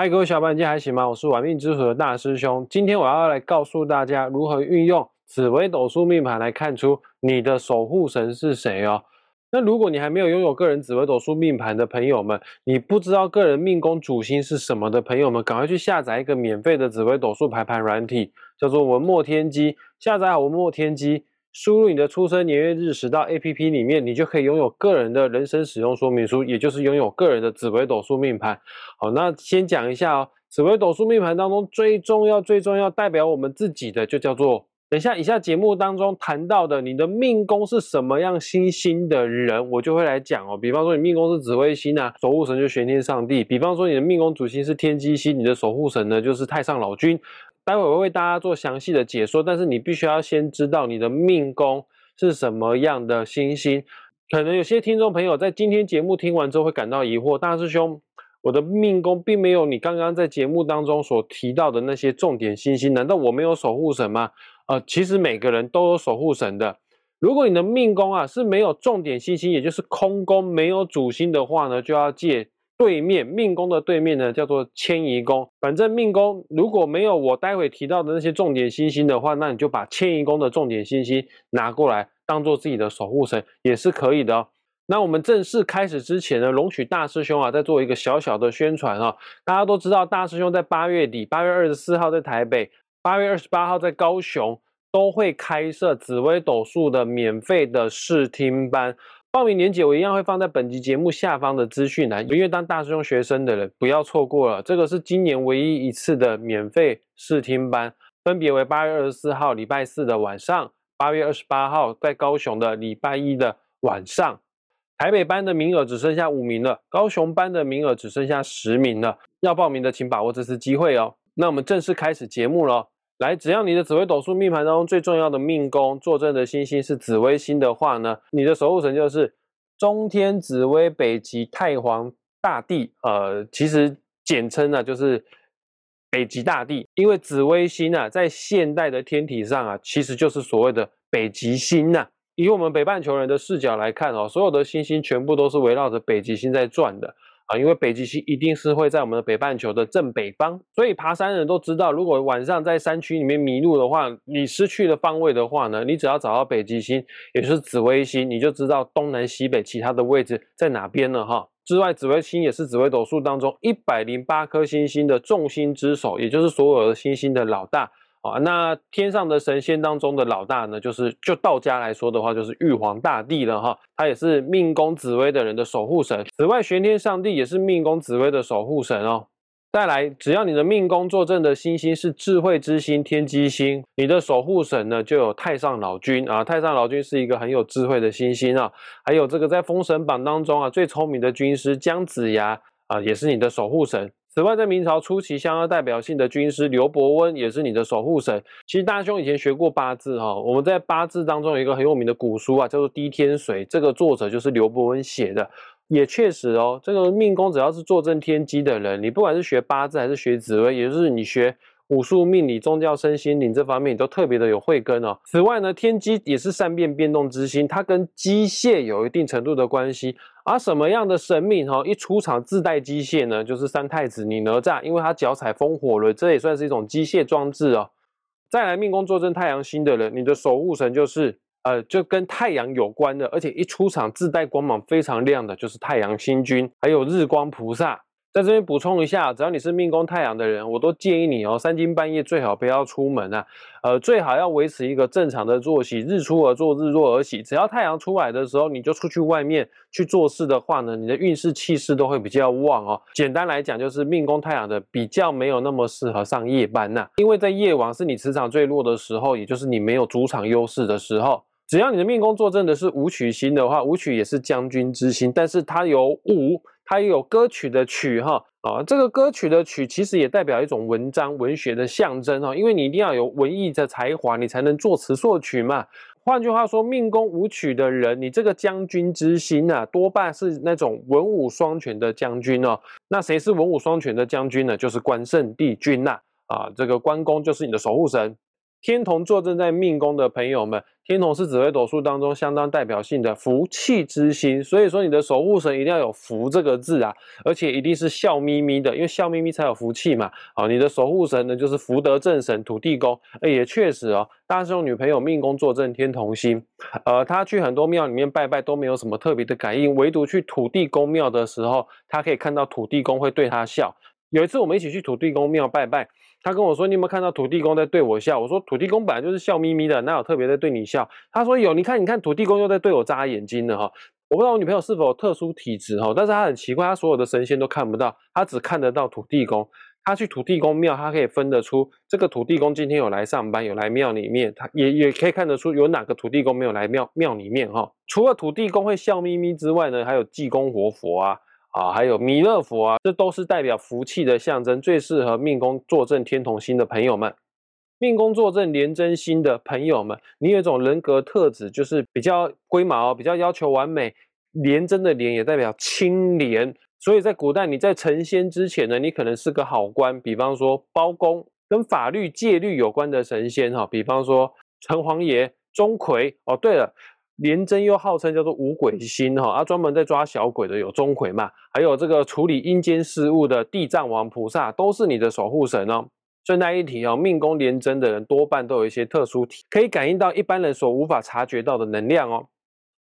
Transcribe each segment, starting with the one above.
嗨，各位小伙伴，今天还行吗？我是玩命之徒的大师兄。今天我要来告诉大家如何运用紫微斗数命盘来看出你的守护神是谁哦。那如果你还没有拥有个人紫微斗数命盘的朋友们，你不知道个人命宫主星是什么的朋友们，赶快去下载一个免费的紫微斗数排盘软体，叫做文墨天机。下载好文墨天机。输入你的出生年月日时到 A P P 里面，你就可以拥有个人的人生使用说明书，也就是拥有个人的紫微斗数命盘。好，那先讲一下哦，紫微斗数命盘当中最重要、最重要代表我们自己的，就叫做等一下以下节目当中谈到的，你的命宫是什么样星星的人，我就会来讲哦。比方说你命宫是紫微星啊，守护神就玄天上帝；比方说你的命宫主星是天机星，你的守护神呢就是太上老君。待会我会为大家做详细的解说，但是你必须要先知道你的命宫是什么样的星星。可能有些听众朋友在今天节目听完之后会感到疑惑：大师兄，我的命宫并没有你刚刚在节目当中所提到的那些重点星星，难道我没有守护神吗？呃，其实每个人都有守护神的。如果你的命宫啊是没有重点星星，也就是空宫没有主星的话呢，就要借。对面命宫的对面呢，叫做迁移宫。反正命宫如果没有我待会提到的那些重点星星的话，那你就把迁移宫的重点星星拿过来当做自己的守护神，也是可以的哦。那我们正式开始之前呢，龙曲大师兄啊，在做一个小小的宣传啊。大家都知道，大师兄在八月底，八月二十四号在台北，八月二十八号在高雄，都会开设紫微斗数的免费的试听班。报名链接我一样会放在本集节目下方的资讯栏，因为当大师兄学生的人不要错过了，这个是今年唯一一次的免费试听班，分别为八月二十四号礼拜四的晚上，八月二十八号在高雄的礼拜一的晚上。台北班的名额只剩下五名了，高雄班的名额只剩下十名了，要报名的请把握这次机会哦。那我们正式开始节目了。来，只要你的紫微斗数命盘当中最重要的命宫坐镇的星星是紫微星的话呢，你的守护神就是中天紫微北极太皇大帝。呃，其实简称呢就是北极大帝，因为紫微星啊，在现代的天体上啊，其实就是所谓的北极星呐。以我们北半球人的视角来看哦，所有的星星全部都是围绕着北极星在转的。啊，因为北极星一定是会在我们的北半球的正北方，所以爬山人都知道，如果晚上在山区里面迷路的话，你失去了方位的话呢，你只要找到北极星，也就是紫微星，你就知道东南西北其他的位置在哪边了哈。之外，紫微星也是紫微斗数当中一百零八颗星星的众星之首，也就是所有的星星的老大。啊，那天上的神仙当中的老大呢，就是就道家来说的话，就是玉皇大帝了哈。他也是命宫紫薇的人的守护神。此外，玄天上帝也是命宫紫薇的守护神哦。再来，只要你的命宫坐镇的星星是智慧之星天机星，你的守护神呢就有太上老君啊。太上老君是一个很有智慧的星星啊。还有这个在封神榜当中啊最聪明的军师姜子牙啊，也是你的守护神。此外，在明朝初期相当代表性的军师刘伯温也是你的守护神。其实大兄以前学过八字哈，我们在八字当中有一个很有名的古书啊，叫做《滴天髓》，这个作者就是刘伯温写的。也确实哦，这个命宫只要是坐镇天机的人，你不管是学八字还是学紫微，也就是你学。武术、命理、宗教、身心灵这方面都特别的有慧根哦。此外呢，天机也是善变变动之心，它跟机械有一定程度的关系。而什么样的神明哈，一出场自带机械呢？就是三太子你哪吒，因为他脚踩风火轮，这也算是一种机械装置哦。再来，命宫坐镇太阳星的人，你的守护神就是呃，就跟太阳有关的，而且一出场自带光芒非常亮的，就是太阳星君，还有日光菩萨。在这边补充一下，只要你是命宫太阳的人，我都建议你哦，三更半夜最好不要出门啊，呃，最好要维持一个正常的作息，日出而作，日落而息。只要太阳出来的时候，你就出去外面去做事的话呢，你的运势气势都会比较旺哦。简单来讲，就是命宫太阳的比较没有那么适合上夜班呐，因为在夜晚是你磁场最弱的时候，也就是你没有主场优势的时候。只要你的命宫坐镇的是武曲星的话，武曲也是将军之星，但是它有武。它也有歌曲的曲哈啊，这个歌曲的曲其实也代表一种文章文学的象征哈，因为你一定要有文艺的才华，你才能作词作曲嘛。换句话说，命宫舞曲的人，你这个将军之心啊，多半是那种文武双全的将军哦。那谁是文武双全的将军呢？就是关圣帝君呐啊，这个关公就是你的守护神。天同坐镇在命宫的朋友们，天同是紫微斗数当中相当代表性的福气之星，所以说你的守护神一定要有福这个字啊，而且一定是笑眯眯的，因为笑眯眯才有福气嘛。好，你的守护神呢就是福德正神土地公，哎，也确实哦，大师兄女朋友命宫坐镇天同星，呃，他去很多庙里面拜拜都没有什么特别的感应，唯独去土地公庙的时候，他可以看到土地公会对他笑。有一次我们一起去土地公庙拜拜。他跟我说：“你有没有看到土地公在对我笑？”我说：“土地公本来就是笑眯眯的，哪有特别在对你笑？”他说：“有，你看，你看，土地公又在对我眨眼睛了哈。”我不知道我女朋友是否有特殊体质哈，但是她很奇怪，她所有的神仙都看不到，她只看得到土地公。她去土地公庙，她可以分得出这个土地公今天有来上班，有来庙里面，她也也可以看得出有哪个土地公没有来庙庙里面哈。除了土地公会笑眯眯之外呢，还有济公活佛啊。啊，还有弥勒佛啊，这都是代表福气的象征，最适合命宫坐镇天同星的朋友们。命宫坐镇廉贞星的朋友们，你有一种人格特质，就是比较龟毛，比较要求完美。廉贞的廉也代表清廉，所以在古代你在成仙之前呢，你可能是个好官。比方说包公，跟法律戒律有关的神仙哈，比方说城隍爷、钟馗。哦，对了。廉贞又号称叫做五鬼星哈，啊，专门在抓小鬼的有钟馗嘛，还有这个处理阴间事务的地藏王菩萨，都是你的守护神哦。顺带一提哦，命宫廉贞的人多半都有一些特殊体，可以感应到一般人所无法察觉到的能量哦。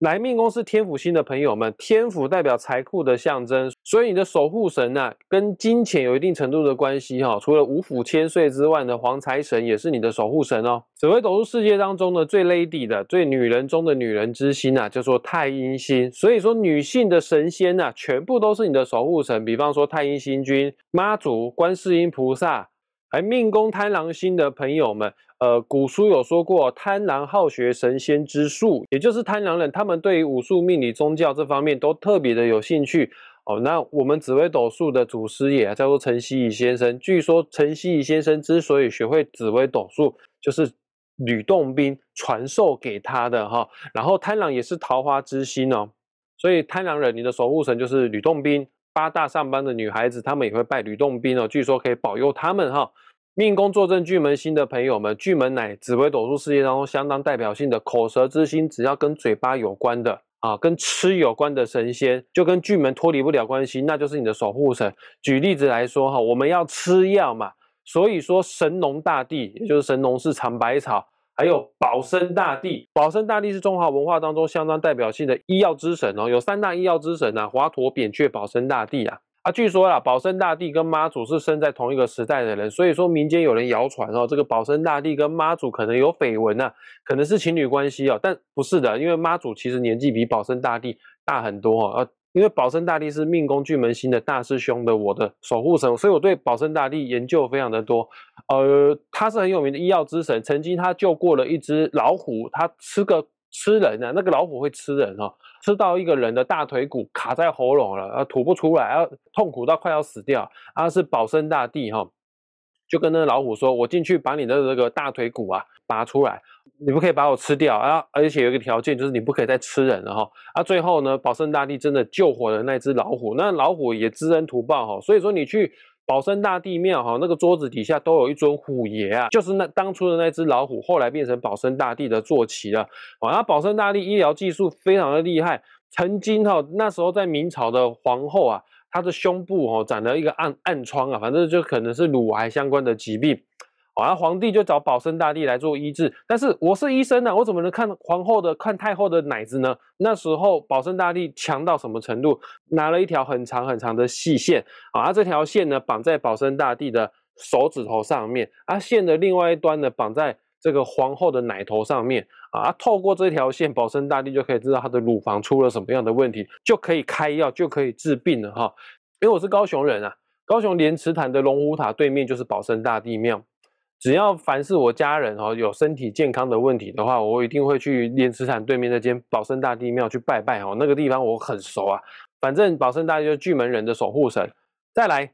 来命宫是天府星的朋友们，天府代表财库的象征，所以你的守护神呢，跟金钱有一定程度的关系哈。除了五府千岁之外呢，黄财神也是你的守护神哦。紫微斗数世界当中的，最 lady 的、最女人中的女人之星啊，叫做太阴星。所以说，女性的神仙呢，全部都是你的守护神。比方说，太阴星君、妈祖、观世音菩萨。而命宫贪狼星的朋友们，呃，古书有说过，贪狼好学神仙之术，也就是贪狼人，他们对于武术、命理、宗教这方面都特别的有兴趣哦。那我们紫微斗数的祖师爷叫做陈希夷先生，据说陈希夷先生之所以学会紫微斗数，就是吕洞宾传授给他的哈。然后贪狼也是桃花之星哦，所以贪狼人，你的守护神就是吕洞宾。八大上班的女孩子，她们也会拜吕洞宾哦，据说可以保佑她们哈。命宫坐镇巨门星的朋友们，巨门乃紫微斗数世界当中相当代表性的口舌之星，只要跟嘴巴有关的啊，跟吃有关的神仙，就跟巨门脱离不了关系，那就是你的守护神。举例子来说哈，我们要吃药嘛，所以说神农大帝，也就是神农氏尝百草。还有保生大帝，保生大帝是中华文化当中相当代表性的医药之神哦，有三大医药之神啊，华佗、扁鹊、保生大帝啊。啊，据说啊，保生大帝跟妈祖是生在同一个时代的人，所以说民间有人谣传哦，这个保生大帝跟妈祖可能有绯闻呐，可能是情侣关系哦，但不是的，因为妈祖其实年纪比保生大帝大很多哦。因为保生大帝是命宫巨门星的大师兄的我的守护神，所以我对保生大帝研究非常的多。呃，他是很有名的医药之神，曾经他救过了一只老虎，他吃个吃人啊，那个老虎会吃人哦，吃到一个人的大腿骨卡在喉咙了，啊吐不出来，啊痛苦到快要死掉。啊，是保生大帝哈，就跟那个老虎说：“我进去把你的这个大腿骨啊拔出来。”你不可以把我吃掉啊！而且有一个条件，就是你不可以再吃人了哈。啊，最后呢，保生大帝真的救活了那只老虎，那老虎也知恩图报哈。所以说，你去保生大帝庙哈，那个桌子底下都有一尊虎爷啊，就是那当初的那只老虎，后来变成保生大帝的坐骑了。啊，保生大帝医疗技术非常的厉害，曾经哈那时候在明朝的皇后啊，他的胸部哦长了一个暗暗疮啊，反正就可能是乳癌相关的疾病。啊，皇帝就找保生大帝来做医治，但是我是医生呢，我怎么能看皇后的、看太后的奶子呢？那时候保生大帝强到什么程度？拿了一条很长很长的细线，啊，这条线呢绑在保生大帝的手指头上面，啊，线的另外一端呢绑在这个皇后的奶头上面，啊，透过这条线，保生大帝就可以知道她的乳房出了什么样的问题，就可以开药，就可以治病了哈。因为我是高雄人啊，高雄莲池潭的龙虎塔对面就是保生大帝庙。只要凡是我家人哦有身体健康的问题的话，我一定会去莲池潭对面那间保生大帝庙去拜拜哦。那个地方我很熟啊。反正保生大帝就是巨门人的守护神。再来，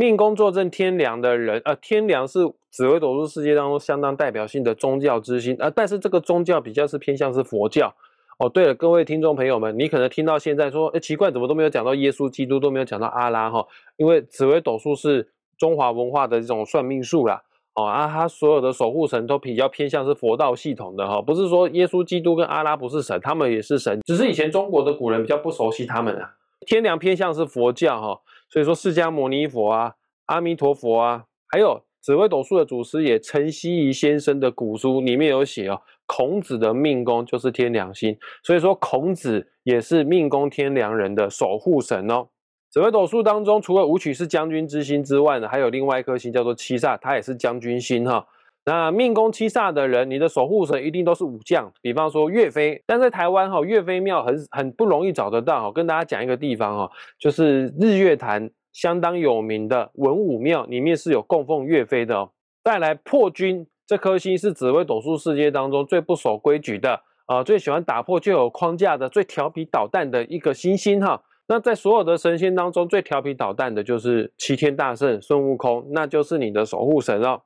命宫坐镇天梁的人，呃，天梁是紫微斗数世界当中相当代表性的宗教之星啊。但是这个宗教比较是偏向是佛教哦。对了，各位听众朋友们，你可能听到现在说，哎，奇怪，怎么都没有讲到耶稣基督，都没有讲到阿拉哈？因为紫微斗数是。中华文化的这种算命术啦，哦啊，他所有的守护神都比较偏向是佛道系统的哈，不是说耶稣基督跟阿拉不是神，他们也是神，只是以前中国的古人比较不熟悉他们啊。天良偏向是佛教哈，所以说释迦牟尼佛啊、阿弥陀佛啊，还有紫微斗数的祖师爷陈希夷先生的古书里面有写哦，孔子的命宫就是天良星，所以说孔子也是命宫天良人的守护神哦。紫微斗数当中，除了武曲是将军之星之外呢，还有另外一颗星叫做七煞，它也是将军星哈。那命宫七煞的人，你的守护神一定都是武将，比方说岳飞。但在台湾哈，岳飞庙很很不容易找得到哈。跟大家讲一个地方哈，就是日月潭相当有名的文武庙里面是有供奉岳飞的哦。再来破军这颗星是紫微斗数世界当中最不守规矩的啊，最喜欢打破旧有框架的、最调皮捣蛋的一个星星哈。那在所有的神仙当中，最调皮捣蛋的就是齐天大圣孙悟空，那就是你的守护神哦。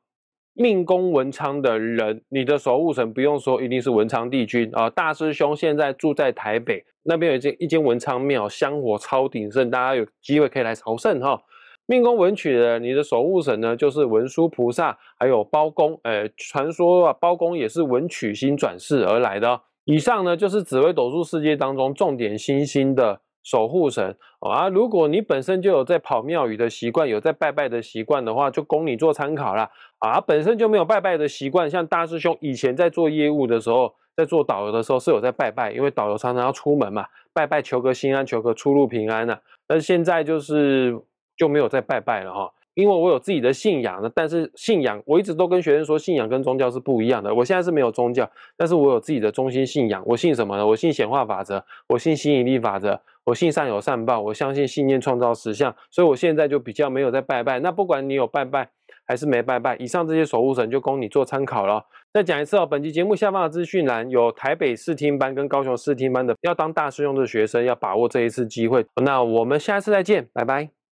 命宫文昌的人，你的守护神不用说，一定是文昌帝君啊。大师兄现在住在台北那边，有一间一间文昌庙，香火超鼎盛，大家有机会可以来朝圣哈。命宫文曲的，你的守护神呢，就是文殊菩萨，还有包公。呃，传说啊，包公也是文曲星转世而来的。以上呢，就是紫微斗数世界当中重点星星的。守护神啊，如果你本身就有在跑庙宇的习惯，有在拜拜的习惯的话，就供你做参考啦。啊。本身就没有拜拜的习惯，像大师兄以前在做业务的时候，在做导游的时候是有在拜拜，因为导游常常要出门嘛，拜拜求个心安，求个出入平安呐。但是现在就是就没有再拜拜了哈。因为我有自己的信仰的，但是信仰我一直都跟学生说，信仰跟宗教是不一样的。我现在是没有宗教，但是我有自己的中心信仰。我信什么呢？我信显化法则，我信吸引力法则，我信善有善报，我相信信念创造实相。所以我现在就比较没有在拜拜。那不管你有拜拜还是没拜拜，以上这些守护神就供你做参考了。再讲一次哦，本期节目下方的资讯栏有台北试听班跟高雄试听班的，要当大师用的学生要把握这一次机会。那我们下次再见，拜拜。